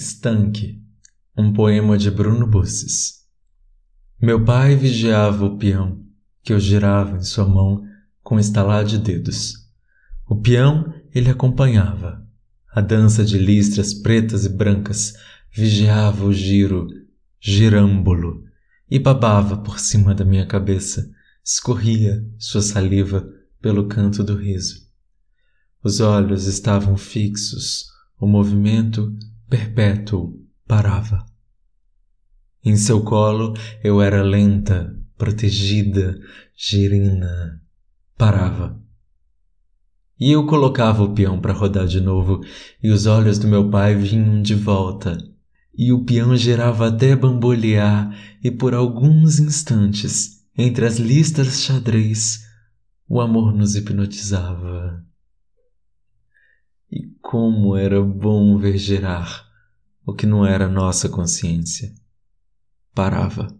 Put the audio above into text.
Estanque, um poema de Bruno Busses. Meu pai vigiava o peão que eu girava em sua mão com estalar de dedos. O peão ele acompanhava. A dança de listras pretas e brancas vigiava o giro, girâmbolo, e babava por cima da minha cabeça, escorria sua saliva pelo canto do riso. Os olhos estavam fixos, o movimento perpétuo parava. Em seu colo eu era lenta, protegida, girina, parava. E eu colocava o peão para rodar de novo, e os olhos do meu pai vinham de volta, e o peão girava até bambolear, e por alguns instantes, entre as listas xadrez, o amor nos hipnotizava. Como era bom ver girar o que não era nossa consciência. Parava.